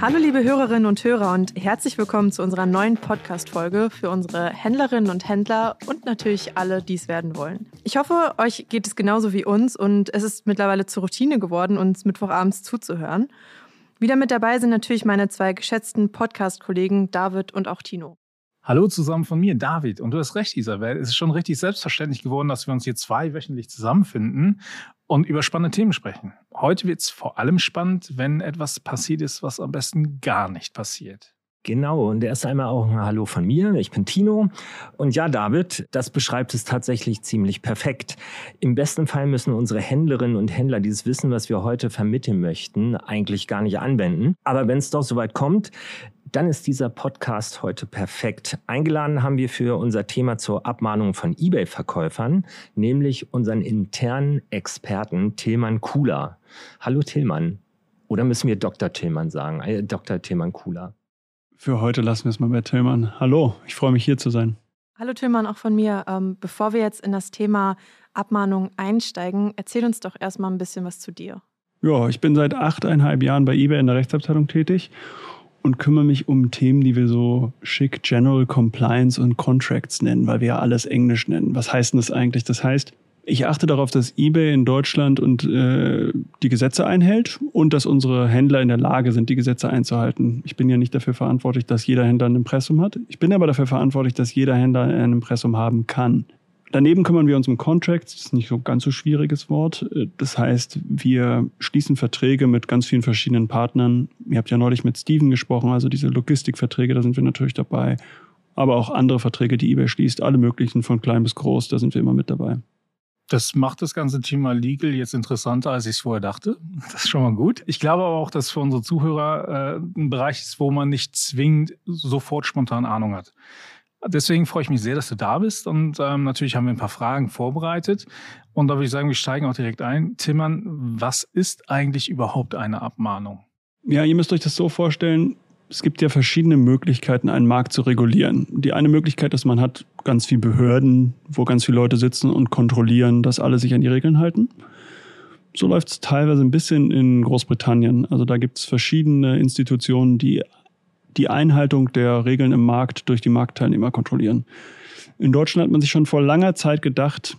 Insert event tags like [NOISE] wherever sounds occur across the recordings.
Hallo liebe Hörerinnen und Hörer und herzlich willkommen zu unserer neuen Podcast-Folge für unsere Händlerinnen und Händler und natürlich alle, die es werden wollen. Ich hoffe, euch geht es genauso wie uns und es ist mittlerweile zur Routine geworden, uns Mittwochabends zuzuhören. Wieder mit dabei sind natürlich meine zwei geschätzten Podcast-Kollegen David und auch Tino. Hallo zusammen von mir, David. Und du hast recht, Isabel. Es ist schon richtig selbstverständlich geworden, dass wir uns hier zweiwöchentlich zusammenfinden und über spannende Themen sprechen. Heute wird es vor allem spannend, wenn etwas passiert ist, was am besten gar nicht passiert. Genau, und erst einmal auch ein Hallo von mir. Ich bin Tino. Und ja, David, das beschreibt es tatsächlich ziemlich perfekt. Im besten Fall müssen unsere Händlerinnen und Händler dieses Wissen, was wir heute vermitteln möchten, eigentlich gar nicht anwenden. Aber wenn es doch soweit kommt, dann ist dieser Podcast heute perfekt. Eingeladen haben wir für unser Thema zur Abmahnung von eBay-Verkäufern, nämlich unseren internen Experten Tilman Kula. Hallo Tilman. Oder müssen wir Dr. Tillmann sagen? Äh, Dr. Tillmann Kula. Für heute lassen wir es mal bei Tillmann. Hallo, ich freue mich hier zu sein. Hallo Tillmann, auch von mir. Ähm, bevor wir jetzt in das Thema Abmahnung einsteigen, erzähl uns doch erstmal ein bisschen was zu dir. Ja, ich bin seit achteinhalb Jahren bei eBay in der Rechtsabteilung tätig und kümmere mich um Themen, die wir so schick General Compliance und Contracts nennen, weil wir ja alles Englisch nennen. Was heißt denn das eigentlich? Das heißt, ich achte darauf, dass eBay in Deutschland und äh, die Gesetze einhält und dass unsere Händler in der Lage sind, die Gesetze einzuhalten. Ich bin ja nicht dafür verantwortlich, dass jeder Händler ein Impressum hat. Ich bin aber dafür verantwortlich, dass jeder Händler ein Impressum haben kann. Daneben kümmern wir uns um Contracts, das ist nicht so ein ganz so schwieriges Wort. Das heißt, wir schließen Verträge mit ganz vielen verschiedenen Partnern. Ihr habt ja neulich mit Steven gesprochen, also diese Logistikverträge, da sind wir natürlich dabei. Aber auch andere Verträge, die eBay schließt, alle möglichen, von klein bis groß, da sind wir immer mit dabei. Das macht das ganze Thema Legal jetzt interessanter, als ich es vorher dachte. Das ist schon mal gut. Ich glaube aber auch, dass für unsere Zuhörer äh, ein Bereich ist, wo man nicht zwingend sofort spontan Ahnung hat. Deswegen freue ich mich sehr, dass du da bist. Und ähm, natürlich haben wir ein paar Fragen vorbereitet. Und da würde ich sagen, wir steigen auch direkt ein. Timmern, was ist eigentlich überhaupt eine Abmahnung? Ja, ihr müsst euch das so vorstellen. Es gibt ja verschiedene Möglichkeiten, einen Markt zu regulieren. Die eine Möglichkeit ist, man hat ganz viele Behörden, wo ganz viele Leute sitzen und kontrollieren, dass alle sich an die Regeln halten. So läuft es teilweise ein bisschen in Großbritannien. Also da gibt es verschiedene Institutionen, die die Einhaltung der Regeln im Markt durch die Marktteilnehmer kontrollieren. In Deutschland hat man sich schon vor langer Zeit gedacht,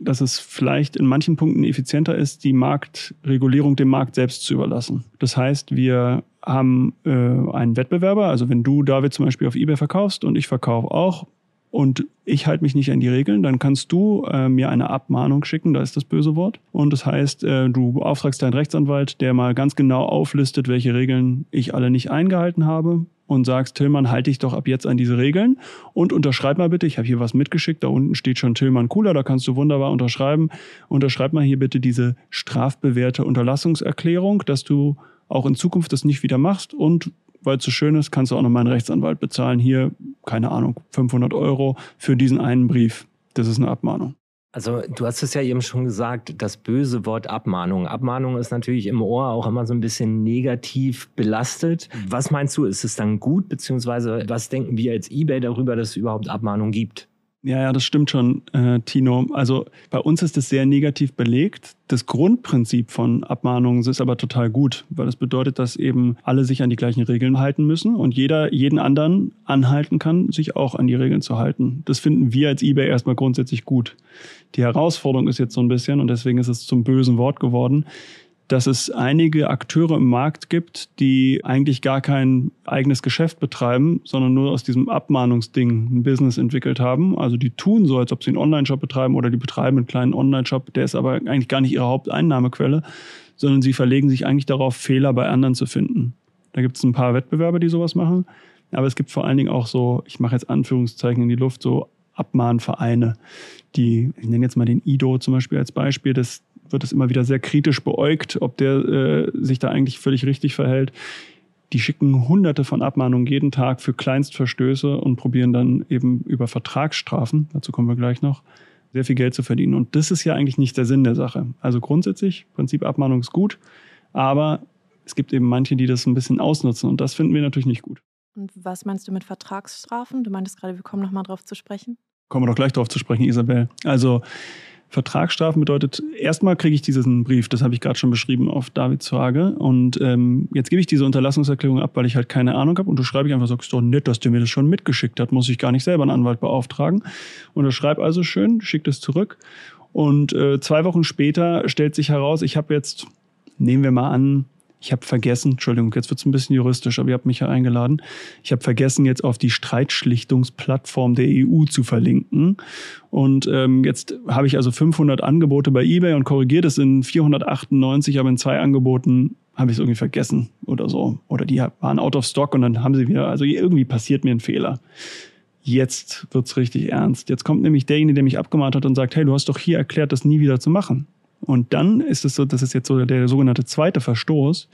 dass es vielleicht in manchen Punkten effizienter ist, die Marktregulierung dem Markt selbst zu überlassen. Das heißt, wir haben äh, einen Wettbewerber, also wenn du, David, zum Beispiel auf eBay verkaufst und ich verkaufe auch, und ich halte mich nicht an die Regeln, dann kannst du äh, mir eine Abmahnung schicken, da ist das böse Wort. Und das heißt, äh, du beauftragst deinen Rechtsanwalt, der mal ganz genau auflistet, welche Regeln ich alle nicht eingehalten habe und sagst, Tillmann, halte dich doch ab jetzt an diese Regeln und unterschreib mal bitte, ich habe hier was mitgeschickt, da unten steht schon Tillmann Cooler, da kannst du wunderbar unterschreiben. Unterschreib mal hier bitte diese strafbewährte Unterlassungserklärung, dass du auch in Zukunft das nicht wieder machst und weil es so schön ist, kannst du auch noch meinen Rechtsanwalt bezahlen. Hier, keine Ahnung, 500 Euro für diesen einen Brief. Das ist eine Abmahnung. Also du hast es ja eben schon gesagt, das böse Wort Abmahnung. Abmahnung ist natürlich im Ohr auch immer so ein bisschen negativ belastet. Was meinst du, ist es dann gut, beziehungsweise was denken wir als eBay darüber, dass es überhaupt Abmahnung gibt? Ja, ja, das stimmt schon, äh, Tino. Also bei uns ist es sehr negativ belegt. Das Grundprinzip von Abmahnungen ist aber total gut, weil das bedeutet, dass eben alle sich an die gleichen Regeln halten müssen und jeder jeden anderen anhalten kann, sich auch an die Regeln zu halten. Das finden wir als eBay erstmal grundsätzlich gut. Die Herausforderung ist jetzt so ein bisschen, und deswegen ist es zum bösen Wort geworden, dass es einige Akteure im Markt gibt, die eigentlich gar kein eigenes Geschäft betreiben, sondern nur aus diesem Abmahnungsding ein Business entwickelt haben. Also die tun so, als ob sie einen Online-Shop betreiben oder die betreiben einen kleinen Online-Shop, der ist aber eigentlich gar nicht ihre Haupteinnahmequelle, sondern sie verlegen sich eigentlich darauf, Fehler bei anderen zu finden. Da gibt es ein paar Wettbewerber, die sowas machen. Aber es gibt vor allen Dingen auch so, ich mache jetzt Anführungszeichen in die Luft, so Abmahnvereine, die, ich nenne jetzt mal den IDO zum Beispiel als Beispiel, das wird es immer wieder sehr kritisch beäugt, ob der äh, sich da eigentlich völlig richtig verhält. Die schicken hunderte von Abmahnungen jeden Tag für Kleinstverstöße und probieren dann eben über Vertragsstrafen, dazu kommen wir gleich noch, sehr viel Geld zu verdienen. Und das ist ja eigentlich nicht der Sinn der Sache. Also grundsätzlich, Prinzip Abmahnung ist gut, aber es gibt eben manche, die das ein bisschen ausnutzen und das finden wir natürlich nicht gut. Und was meinst du mit Vertragsstrafen? Du meintest gerade, wir kommen nochmal drauf zu sprechen. Kommen wir doch gleich drauf zu sprechen, Isabel. Also Vertragsstrafen bedeutet, erstmal kriege ich diesen Brief, das habe ich gerade schon beschrieben, auf Davids Frage. Und ähm, jetzt gebe ich diese Unterlassungserklärung ab, weil ich halt keine Ahnung habe. Und du schreibe ich einfach, sagst doch nett, dass der mir das schon mitgeschickt hat, muss ich gar nicht selber einen Anwalt beauftragen. Und er schreibt also schön, schickt es zurück. Und äh, zwei Wochen später stellt sich heraus, ich habe jetzt, nehmen wir mal an, ich habe vergessen, Entschuldigung, jetzt wird es ein bisschen juristisch, aber ihr habt mich ja eingeladen. Ich habe vergessen, jetzt auf die Streitschlichtungsplattform der EU zu verlinken. Und ähm, jetzt habe ich also 500 Angebote bei eBay und korrigiert es in 498, aber in zwei Angeboten habe ich es irgendwie vergessen oder so. Oder die waren out of stock und dann haben sie wieder, also irgendwie passiert mir ein Fehler. Jetzt wird's richtig ernst. Jetzt kommt nämlich derjenige, der mich abgemahnt hat und sagt, hey, du hast doch hier erklärt, das nie wieder zu machen. Und dann ist es so, das ist jetzt so der sogenannte zweite Verstoß,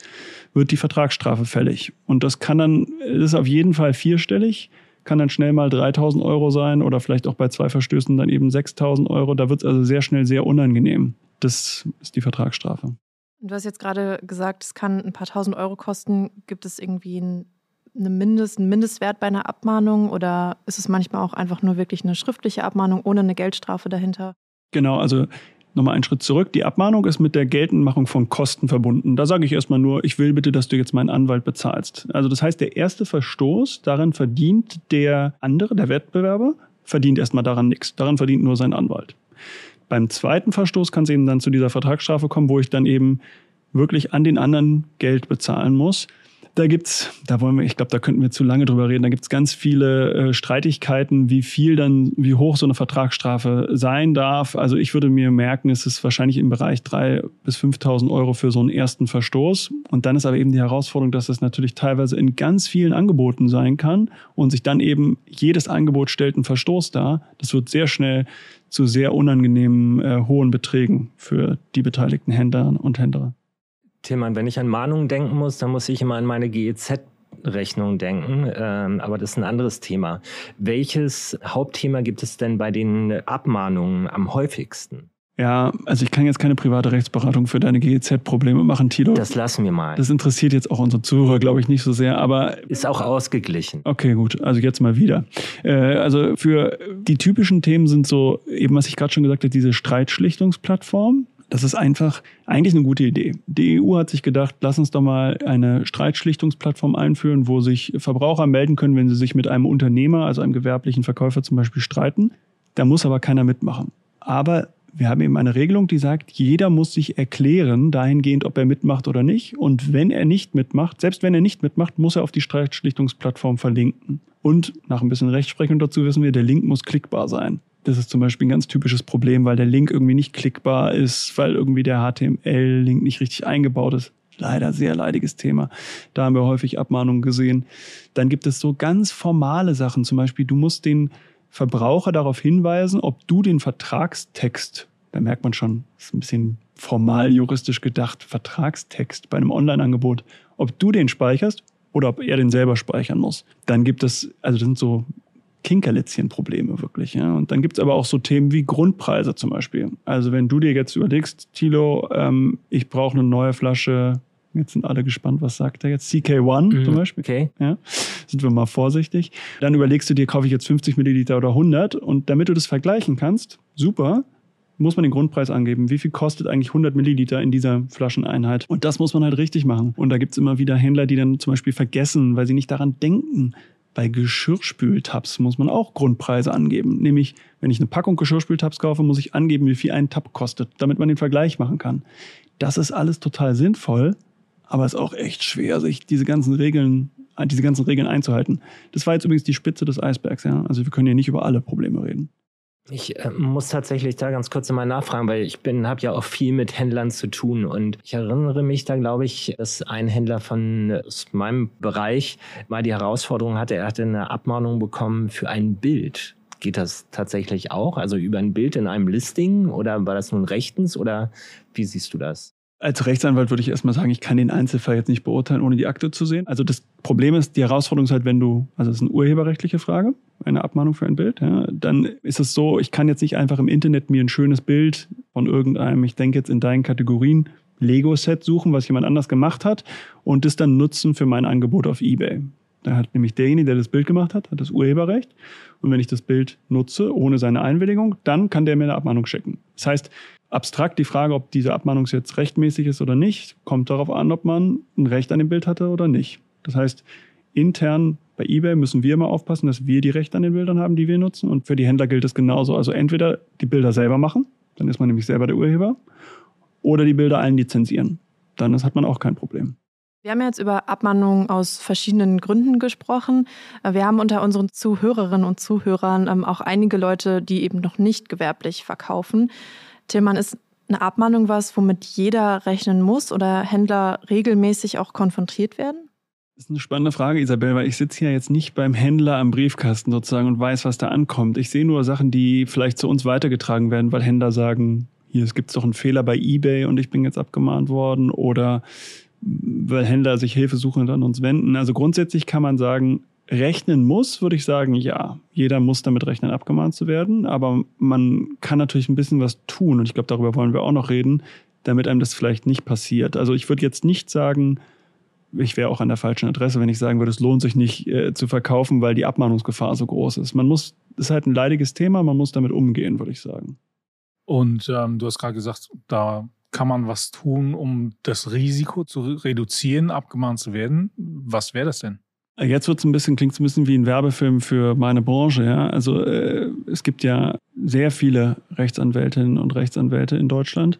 wird die Vertragsstrafe fällig. Und das kann dann, das ist auf jeden Fall vierstellig, kann dann schnell mal 3000 Euro sein oder vielleicht auch bei zwei Verstößen dann eben 6000 Euro. Da wird es also sehr schnell sehr unangenehm. Das ist die Vertragsstrafe. Du hast jetzt gerade gesagt, es kann ein paar tausend Euro kosten. Gibt es irgendwie einen, eine Mindest, einen Mindestwert bei einer Abmahnung oder ist es manchmal auch einfach nur wirklich eine schriftliche Abmahnung ohne eine Geldstrafe dahinter? Genau, also nochmal einen Schritt zurück. Die Abmahnung ist mit der Geltendmachung von Kosten verbunden. Da sage ich erstmal nur, ich will bitte, dass du jetzt meinen Anwalt bezahlst. Also das heißt, der erste Verstoß, daran verdient der andere, der Wettbewerber, verdient erstmal daran nichts. Daran verdient nur sein Anwalt. Beim zweiten Verstoß kann es eben dann zu dieser Vertragsstrafe kommen, wo ich dann eben wirklich an den anderen Geld bezahlen muss. Da gibt's, da wollen wir, ich glaube, da könnten wir zu lange drüber reden. Da gibt's ganz viele äh, Streitigkeiten, wie viel dann, wie hoch so eine Vertragsstrafe sein darf. Also ich würde mir merken, es ist wahrscheinlich im Bereich drei bis 5.000 Euro für so einen ersten Verstoß. Und dann ist aber eben die Herausforderung, dass das natürlich teilweise in ganz vielen Angeboten sein kann und sich dann eben jedes Angebot stellt einen Verstoß dar. Das wird sehr schnell zu sehr unangenehmen äh, hohen Beträgen für die beteiligten Händler und Händler. Tillmann, wenn ich an Mahnungen denken muss, dann muss ich immer an meine GEZ Rechnung denken, ähm, aber das ist ein anderes Thema. Welches Hauptthema gibt es denn bei den Abmahnungen am häufigsten? Ja, also ich kann jetzt keine private Rechtsberatung für deine GEZ-Probleme machen, Tilo. Das lassen wir mal. Das interessiert jetzt auch unsere Zuhörer, glaube ich, nicht so sehr, aber. Ist auch ausgeglichen. Okay, gut. Also jetzt mal wieder. Äh, also für die typischen Themen sind so, eben was ich gerade schon gesagt habe, diese Streitschlichtungsplattform. Das ist einfach eigentlich eine gute Idee. Die EU hat sich gedacht, lass uns doch mal eine Streitschlichtungsplattform einführen, wo sich Verbraucher melden können, wenn sie sich mit einem Unternehmer, also einem gewerblichen Verkäufer zum Beispiel streiten. Da muss aber keiner mitmachen. Aber wir haben eben eine Regelung, die sagt, jeder muss sich erklären dahingehend, ob er mitmacht oder nicht. Und wenn er nicht mitmacht, selbst wenn er nicht mitmacht, muss er auf die Streitschlichtungsplattform verlinken. Und nach ein bisschen Rechtsprechung dazu wissen wir, der Link muss klickbar sein. Das ist zum Beispiel ein ganz typisches Problem, weil der Link irgendwie nicht klickbar ist, weil irgendwie der HTML-Link nicht richtig eingebaut ist. Leider sehr leidiges Thema. Da haben wir häufig Abmahnungen gesehen. Dann gibt es so ganz formale Sachen. Zum Beispiel, du musst den Verbraucher darauf hinweisen, ob du den Vertragstext, da merkt man schon, ist ein bisschen formal juristisch gedacht, Vertragstext bei einem Online-Angebot, ob du den speicherst oder ob er den selber speichern muss. Dann gibt es, also das sind so Kinkerlitzchen-Probleme wirklich. Ja? Und dann gibt es aber auch so Themen wie Grundpreise zum Beispiel. Also wenn du dir jetzt überlegst, Tilo, ähm, ich brauche eine neue Flasche, jetzt sind alle gespannt, was sagt er jetzt, CK1 mhm, zum Beispiel. Okay. Ja? Sind wir mal vorsichtig. Dann überlegst du dir, kaufe ich jetzt 50 Milliliter oder 100 und damit du das vergleichen kannst, super, muss man den Grundpreis angeben. Wie viel kostet eigentlich 100 Milliliter in dieser Flascheneinheit? Und das muss man halt richtig machen. Und da gibt es immer wieder Händler, die dann zum Beispiel vergessen, weil sie nicht daran denken, bei Geschirrspültabs muss man auch Grundpreise angeben. Nämlich, wenn ich eine Packung Geschirrspültabs kaufe, muss ich angeben, wie viel ein Tab kostet, damit man den Vergleich machen kann. Das ist alles total sinnvoll, aber es ist auch echt schwer, sich diese ganzen Regeln, diese ganzen Regeln einzuhalten. Das war jetzt übrigens die Spitze des Eisbergs, ja. Also wir können hier nicht über alle Probleme reden. Ich äh, muss tatsächlich da ganz kurz mal nachfragen, weil ich bin, habe ja auch viel mit Händlern zu tun und ich erinnere mich da, glaube ich, dass ein Händler von aus meinem Bereich mal die Herausforderung hatte, er hatte eine Abmahnung bekommen für ein Bild. Geht das tatsächlich auch? Also über ein Bild in einem Listing oder war das nun rechtens oder wie siehst du das? Als Rechtsanwalt würde ich erstmal sagen, ich kann den Einzelfall jetzt nicht beurteilen, ohne die Akte zu sehen. Also das Problem ist, die Herausforderung ist halt, wenn du, also es ist eine urheberrechtliche Frage, eine Abmahnung für ein Bild, ja, dann ist es so, ich kann jetzt nicht einfach im Internet mir ein schönes Bild von irgendeinem, ich denke jetzt in deinen Kategorien, Lego-Set suchen, was jemand anders gemacht hat und das dann nutzen für mein Angebot auf eBay. Da hat nämlich derjenige, der das Bild gemacht hat, hat das Urheberrecht. Und wenn ich das Bild nutze, ohne seine Einwilligung, dann kann der mir eine Abmahnung schicken. Das heißt, abstrakt die Frage, ob diese Abmahnung jetzt rechtmäßig ist oder nicht, kommt darauf an, ob man ein Recht an dem Bild hatte oder nicht. Das heißt, intern bei eBay müssen wir immer aufpassen, dass wir die Rechte an den Bildern haben, die wir nutzen. Und für die Händler gilt es genauso. Also entweder die Bilder selber machen, dann ist man nämlich selber der Urheber, oder die Bilder allen lizenzieren. Dann hat man auch kein Problem. Wir haben jetzt über Abmahnungen aus verschiedenen Gründen gesprochen. Wir haben unter unseren Zuhörerinnen und Zuhörern ähm, auch einige Leute, die eben noch nicht gewerblich verkaufen. Tillmann, ist eine Abmahnung was, womit jeder rechnen muss oder Händler regelmäßig auch konfrontiert werden? Das ist eine spannende Frage, Isabel, weil ich sitze hier jetzt nicht beim Händler am Briefkasten sozusagen und weiß, was da ankommt. Ich sehe nur Sachen, die vielleicht zu uns weitergetragen werden, weil Händler sagen, hier, es gibt doch einen Fehler bei eBay und ich bin jetzt abgemahnt worden oder weil Händler sich Hilfe suchen und an uns wenden. Also grundsätzlich kann man sagen, rechnen muss, würde ich sagen, ja. Jeder muss damit rechnen, abgemahnt zu werden. Aber man kann natürlich ein bisschen was tun. Und ich glaube, darüber wollen wir auch noch reden, damit einem das vielleicht nicht passiert. Also ich würde jetzt nicht sagen, ich wäre auch an der falschen Adresse, wenn ich sagen würde, es lohnt sich nicht äh, zu verkaufen, weil die Abmahnungsgefahr so groß ist. Man muss, ist halt ein leidiges Thema, man muss damit umgehen, würde ich sagen. Und ähm, du hast gerade gesagt, da kann man was tun, um das Risiko zu reduzieren, abgemahnt zu werden. Was wäre das denn? Jetzt wird es ein bisschen, klingt es ein bisschen wie ein Werbefilm für meine Branche, ja. Also äh, es gibt ja sehr viele Rechtsanwältinnen und Rechtsanwälte in Deutschland.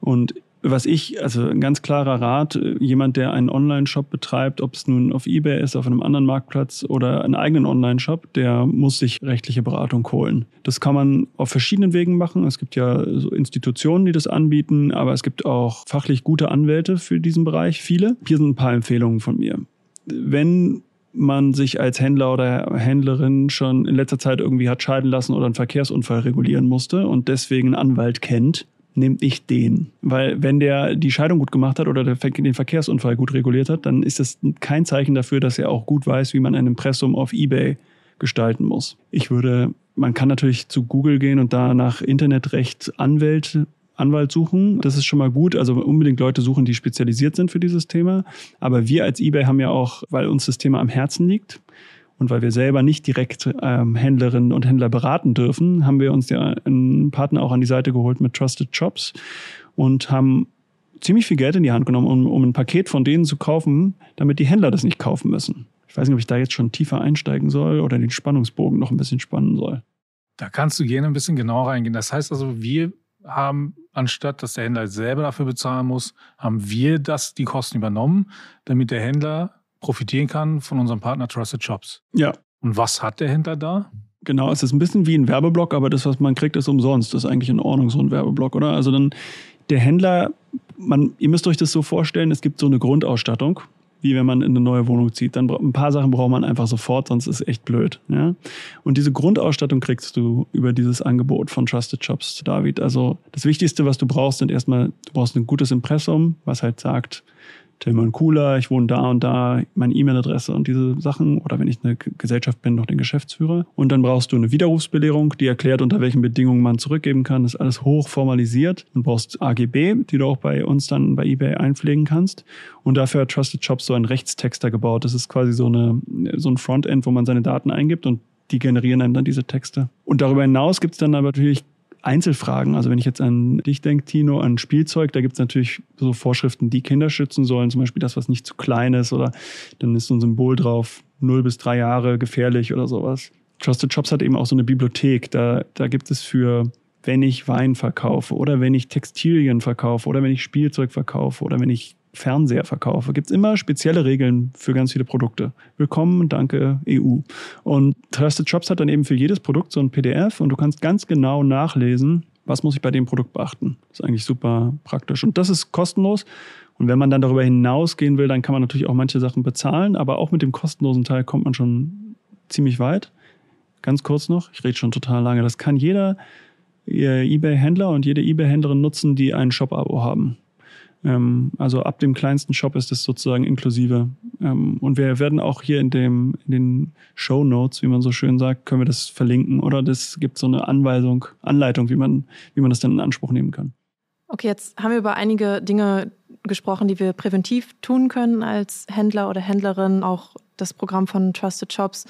Und was ich, also ein ganz klarer Rat, jemand, der einen Online-Shop betreibt, ob es nun auf Ebay ist, auf einem anderen Marktplatz oder einen eigenen Online-Shop, der muss sich rechtliche Beratung holen. Das kann man auf verschiedenen Wegen machen. Es gibt ja so Institutionen, die das anbieten, aber es gibt auch fachlich gute Anwälte für diesen Bereich, viele. Hier sind ein paar Empfehlungen von mir. Wenn man sich als Händler oder Händlerin schon in letzter Zeit irgendwie hat scheiden lassen oder einen Verkehrsunfall regulieren musste und deswegen einen Anwalt kennt, nehmt ich den. Weil wenn der die Scheidung gut gemacht hat oder den Verkehrsunfall gut reguliert hat, dann ist das kein Zeichen dafür, dass er auch gut weiß, wie man ein Impressum auf eBay gestalten muss. Ich würde, man kann natürlich zu Google gehen und da nach Internetrecht Anwalt, Anwalt suchen. Das ist schon mal gut. Also unbedingt Leute suchen, die spezialisiert sind für dieses Thema. Aber wir als eBay haben ja auch, weil uns das Thema am Herzen liegt, und weil wir selber nicht direkt ähm, Händlerinnen und Händler beraten dürfen, haben wir uns ja einen Partner auch an die Seite geholt mit Trusted Shops und haben ziemlich viel Geld in die Hand genommen, um, um ein Paket von denen zu kaufen, damit die Händler das nicht kaufen müssen. Ich weiß nicht, ob ich da jetzt schon tiefer einsteigen soll oder den Spannungsbogen noch ein bisschen spannen soll. Da kannst du gerne ein bisschen genauer reingehen. Das heißt also, wir haben, anstatt dass der Händler selber dafür bezahlen muss, haben wir das, die Kosten übernommen, damit der Händler profitieren kann von unserem Partner Trusted Shops. Ja. Und was hat der Händler da? Genau, es ist ein bisschen wie ein Werbeblock, aber das, was man kriegt, ist umsonst. Das ist eigentlich in Ordnung, so ein Werbeblock, oder? Also dann der Händler, man, ihr müsst euch das so vorstellen, es gibt so eine Grundausstattung, wie wenn man in eine neue Wohnung zieht. Dann ein paar Sachen braucht man einfach sofort, sonst ist es echt blöd. Ja? Und diese Grundausstattung kriegst du über dieses Angebot von Trusted Shops, David. Also das Wichtigste, was du brauchst, sind erstmal, du brauchst ein gutes Impressum, was halt sagt, Tillmann Cooler, ich wohne da und da, meine E-Mail-Adresse und diese Sachen. Oder wenn ich eine Gesellschaft bin, noch den Geschäftsführer. Und dann brauchst du eine Widerrufsbelehrung, die erklärt, unter welchen Bedingungen man zurückgeben kann. Das ist alles hoch formalisiert. Du brauchst AGB, die du auch bei uns dann bei eBay einpflegen kannst. Und dafür hat Trusted Shops so einen Rechtstexter gebaut. Das ist quasi so, eine, so ein Frontend, wo man seine Daten eingibt und die generieren einem dann diese Texte. Und darüber hinaus gibt es dann natürlich Einzelfragen. Also wenn ich jetzt an dich denke, Tino, an Spielzeug, da gibt es natürlich so Vorschriften, die Kinder schützen sollen. Zum Beispiel das, was nicht zu klein ist oder dann ist so ein Symbol drauf, 0 bis 3 Jahre gefährlich oder sowas. Trusted Shops hat eben auch so eine Bibliothek. Da, da gibt es für, wenn ich Wein verkaufe oder wenn ich Textilien verkaufe oder wenn ich Spielzeug verkaufe oder wenn ich Fernseher verkaufe, gibt es immer spezielle Regeln für ganz viele Produkte. Willkommen, danke EU. Und Trusted Shops hat dann eben für jedes Produkt so ein PDF und du kannst ganz genau nachlesen, was muss ich bei dem Produkt beachten. Ist eigentlich super praktisch. Und das ist kostenlos. Und wenn man dann darüber hinausgehen will, dann kann man natürlich auch manche Sachen bezahlen, aber auch mit dem kostenlosen Teil kommt man schon ziemlich weit. Ganz kurz noch, ich rede schon total lange. Das kann jeder eBay-Händler und jede eBay-Händlerin nutzen, die ein Shop-Abo haben. Ähm, also ab dem kleinsten Shop ist es sozusagen inklusive. Ähm, und wir werden auch hier in, dem, in den Show Notes, wie man so schön sagt, können wir das verlinken. Oder das gibt so eine Anweisung, Anleitung, wie man, wie man das dann in Anspruch nehmen kann. Okay, jetzt haben wir über einige Dinge gesprochen, die wir präventiv tun können als Händler oder Händlerin, auch das Programm von Trusted Shops.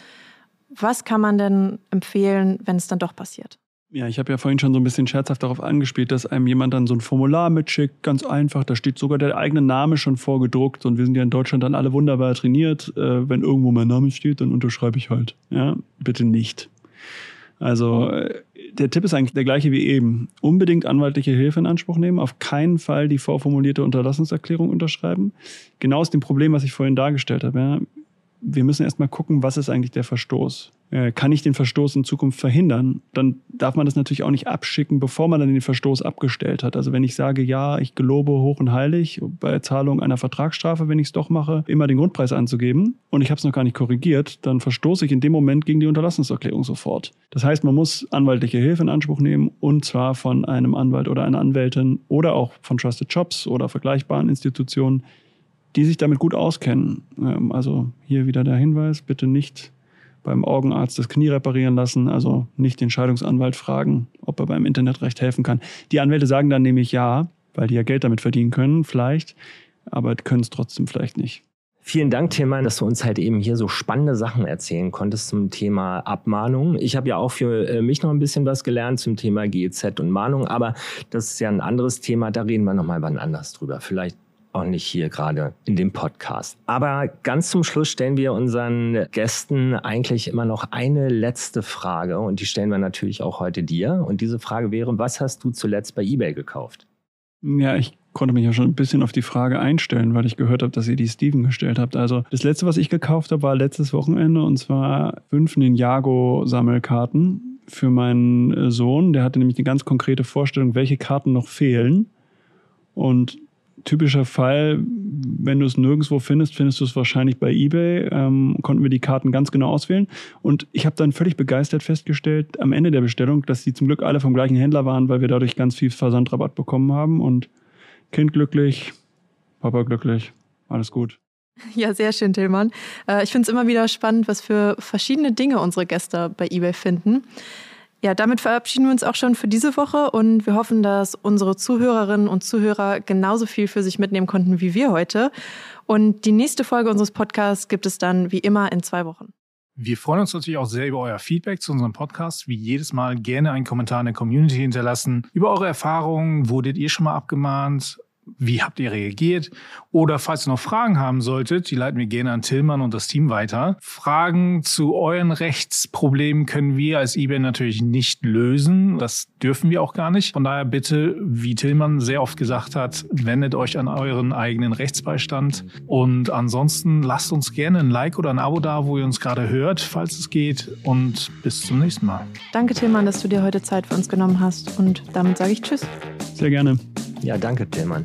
Was kann man denn empfehlen, wenn es dann doch passiert? Ja, ich habe ja vorhin schon so ein bisschen scherzhaft darauf angespielt, dass einem jemand dann so ein Formular mitschickt, ganz einfach. Da steht sogar der eigene Name schon vorgedruckt und wir sind ja in Deutschland dann alle wunderbar trainiert. Äh, wenn irgendwo mein Name steht, dann unterschreibe ich halt. Ja, bitte nicht. Also äh, der Tipp ist eigentlich der gleiche wie eben. Unbedingt anwaltliche Hilfe in Anspruch nehmen, auf keinen Fall die vorformulierte Unterlassungserklärung unterschreiben. Genau aus dem Problem, was ich vorhin dargestellt habe. Ja wir müssen erstmal gucken, was ist eigentlich der Verstoß. Äh, kann ich den Verstoß in Zukunft verhindern? Dann darf man das natürlich auch nicht abschicken, bevor man dann den Verstoß abgestellt hat. Also wenn ich sage, ja, ich gelobe hoch und heilig bei Zahlung einer Vertragsstrafe, wenn ich es doch mache, immer den Grundpreis anzugeben und ich habe es noch gar nicht korrigiert, dann verstoße ich in dem Moment gegen die Unterlassungserklärung sofort. Das heißt, man muss anwaltliche Hilfe in Anspruch nehmen und zwar von einem Anwalt oder einer Anwältin oder auch von Trusted Jobs oder vergleichbaren Institutionen, die sich damit gut auskennen. Ähm, also hier wieder der Hinweis, bitte nicht beim Augenarzt das Knie reparieren lassen, also nicht den Scheidungsanwalt fragen, ob er beim Internetrecht helfen kann. Die Anwälte sagen dann nämlich ja, weil die ja Geld damit verdienen können, vielleicht, aber können es trotzdem vielleicht nicht. Vielen Dank, Tilman, dass du uns halt eben hier so spannende Sachen erzählen konntest zum Thema Abmahnung. Ich habe ja auch für äh, mich noch ein bisschen was gelernt zum Thema GEZ und Mahnung, aber das ist ja ein anderes Thema, da reden wir nochmal wann anders drüber. Vielleicht auch nicht hier gerade in dem Podcast. Aber ganz zum Schluss stellen wir unseren Gästen eigentlich immer noch eine letzte Frage und die stellen wir natürlich auch heute dir. Und diese Frage wäre, was hast du zuletzt bei eBay gekauft? Ja, ich konnte mich ja schon ein bisschen auf die Frage einstellen, weil ich gehört habe, dass ihr die Steven gestellt habt. Also das letzte, was ich gekauft habe, war letztes Wochenende und zwar fünf Ninjago-Sammelkarten für meinen Sohn. Der hatte nämlich eine ganz konkrete Vorstellung, welche Karten noch fehlen. Und typischer Fall, wenn du es nirgendwo findest, findest du es wahrscheinlich bei eBay. Ähm, konnten wir die Karten ganz genau auswählen. Und ich habe dann völlig begeistert festgestellt, am Ende der Bestellung, dass die zum Glück alle vom gleichen Händler waren, weil wir dadurch ganz viel Versandrabatt bekommen haben. Und Kind glücklich, Papa glücklich, alles gut. [LAUGHS] Ja, sehr schön, Tillmann. Äh, ich finde es immer wieder spannend, was für verschiedene Dinge unsere Gäste bei eBay finden. Ja, damit verabschieden wir uns auch schon für diese Woche und wir hoffen, dass unsere Zuhörerinnen und Zuhörer genauso viel für sich mitnehmen konnten wie wir heute. Und die nächste Folge unseres Podcasts gibt es dann wie immer in zwei Wochen. Wir freuen uns natürlich auch sehr über euer Feedback zu unserem Podcast. Wie jedes Mal gerne einen Kommentar in der Community hinterlassen. Über eure Erfahrungen, wurdet ihr schon mal abgemahnt? Wie habt ihr reagiert? Oder falls ihr noch Fragen haben solltet, die leiten wir gerne an Tillmann und das Team weiter. Fragen zu euren Rechtsproblemen können wir als eBay natürlich nicht lösen. Das dürfen wir auch gar nicht. Von daher bitte, wie Tillmann sehr oft gesagt hat, wendet euch an euren eigenen Rechtsbeistand. Und ansonsten lasst uns gerne ein Like oder ein Abo da, wo ihr uns gerade hört, falls es geht. Und bis zum nächsten Mal. Danke, Tillmann, dass du dir heute Zeit für uns genommen hast. Und damit sage ich Tschüss. Sehr gerne. Ja, danke, Tillmann.